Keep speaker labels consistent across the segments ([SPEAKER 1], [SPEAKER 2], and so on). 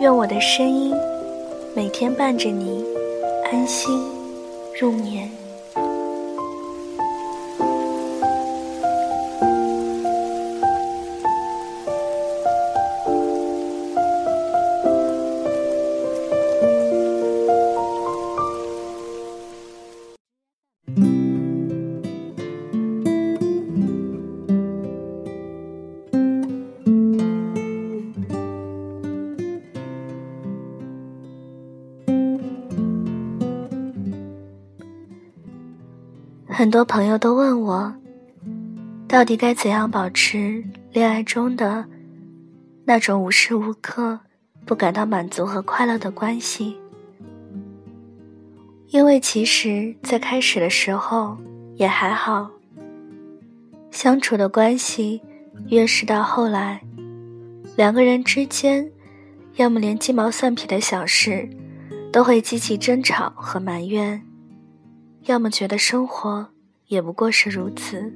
[SPEAKER 1] 愿我的声音每天伴着你安心入眠。很多朋友都问我，到底该怎样保持恋爱中的那种无时无刻不感到满足和快乐的关系？因为其实，在开始的时候也还好，相处的关系越是到后来，两个人之间，要么连鸡毛蒜皮的小事都会激起争吵和埋怨。要么觉得生活也不过是如此，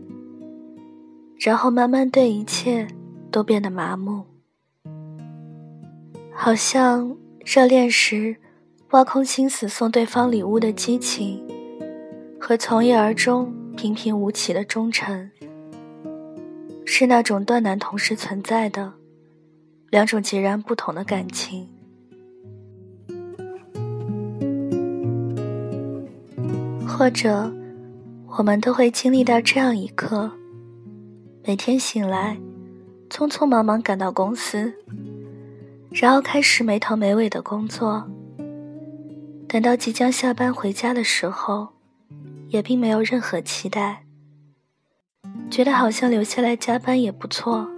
[SPEAKER 1] 然后慢慢对一切都变得麻木，好像热恋时挖空心思送对方礼物的激情，和从一而终、平平无奇的忠诚，是那种断难同时存在的两种截然不同的感情。或者，我们都会经历到这样一刻：每天醒来，匆匆忙忙赶到公司，然后开始没头没尾的工作。等到即将下班回家的时候，也并没有任何期待，觉得好像留下来加班也不错。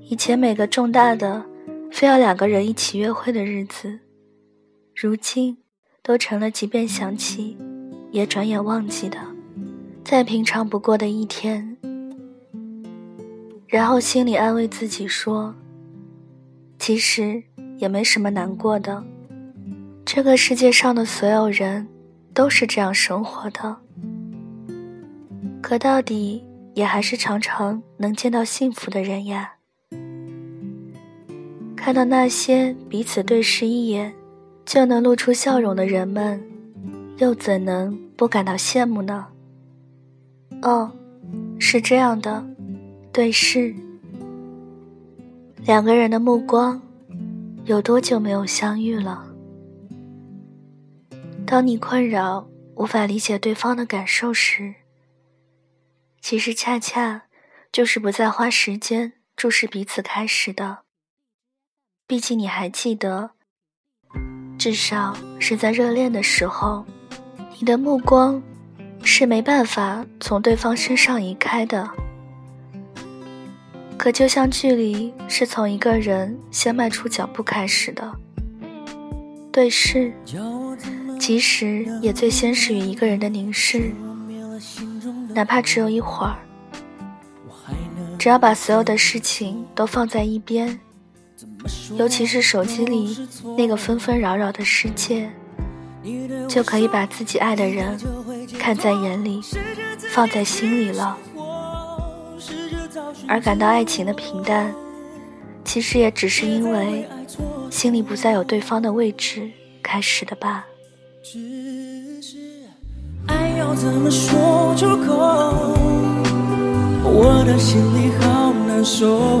[SPEAKER 1] 以前每个重大的、非要两个人一起约会的日子，如今。都成了，即便想起，也转眼忘记的，再平常不过的一天。然后心里安慰自己说：“其实也没什么难过的，这个世界上的所有人都是这样生活的。可到底也还是常常能见到幸福的人呀，看到那些彼此对视一眼。”就能露出笑容的人们，又怎能不感到羡慕呢？哦，是这样的，对视，两个人的目光，有多久没有相遇了？当你困扰无法理解对方的感受时，其实恰恰就是不再花时间注视彼此开始的。毕竟你还记得。至少是在热恋的时候，你的目光是没办法从对方身上移开的。可就像距离是从一个人先迈出脚步开始的，对视，其实也最先始于一个人的凝视，哪怕只有一会儿，只要把所有的事情都放在一边。尤其是手机里那个纷纷扰扰的世界，就可以把自己爱的人看在眼里，放在心里了。而感到爱情的平淡，其实也只是因为心里不再有对方的位置开始的吧。爱要怎么说出口？我的心里好难受。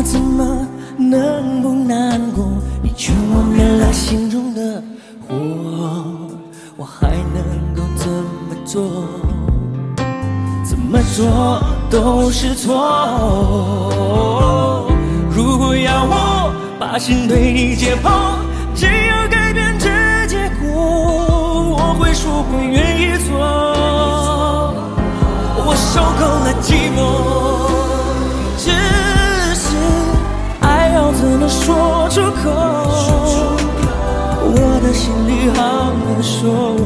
[SPEAKER 2] 我怎么能不难过？你却熄灭了心中的火，我还能够怎么做？怎么做都是错。如果要我把心对你解剖，只有改变这结果，我会说会愿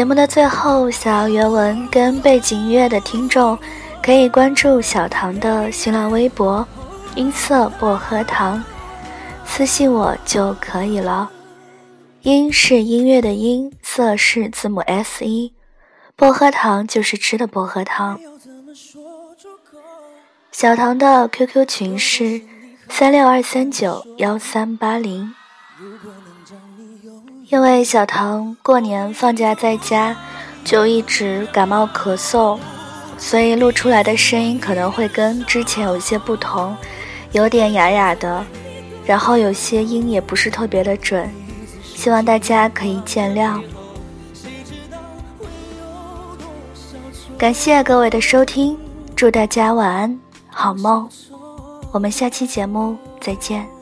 [SPEAKER 1] 节目的最后，想要原文跟背景音乐的听众，可以关注小唐的新浪微博“音色薄荷糖”，私信我就可以了。音是音乐的音，色是字母 S 一，薄荷糖就是吃的薄荷糖。小唐的 QQ 群是。三六二三九幺三八零，因为小唐过年放假在家，就一直感冒咳嗽，所以录出来的声音可能会跟之前有些不同，有点哑哑的，然后有些音也不是特别的准，希望大家可以见谅。感谢各位的收听，祝大家晚安，好梦。我们下期节目再见。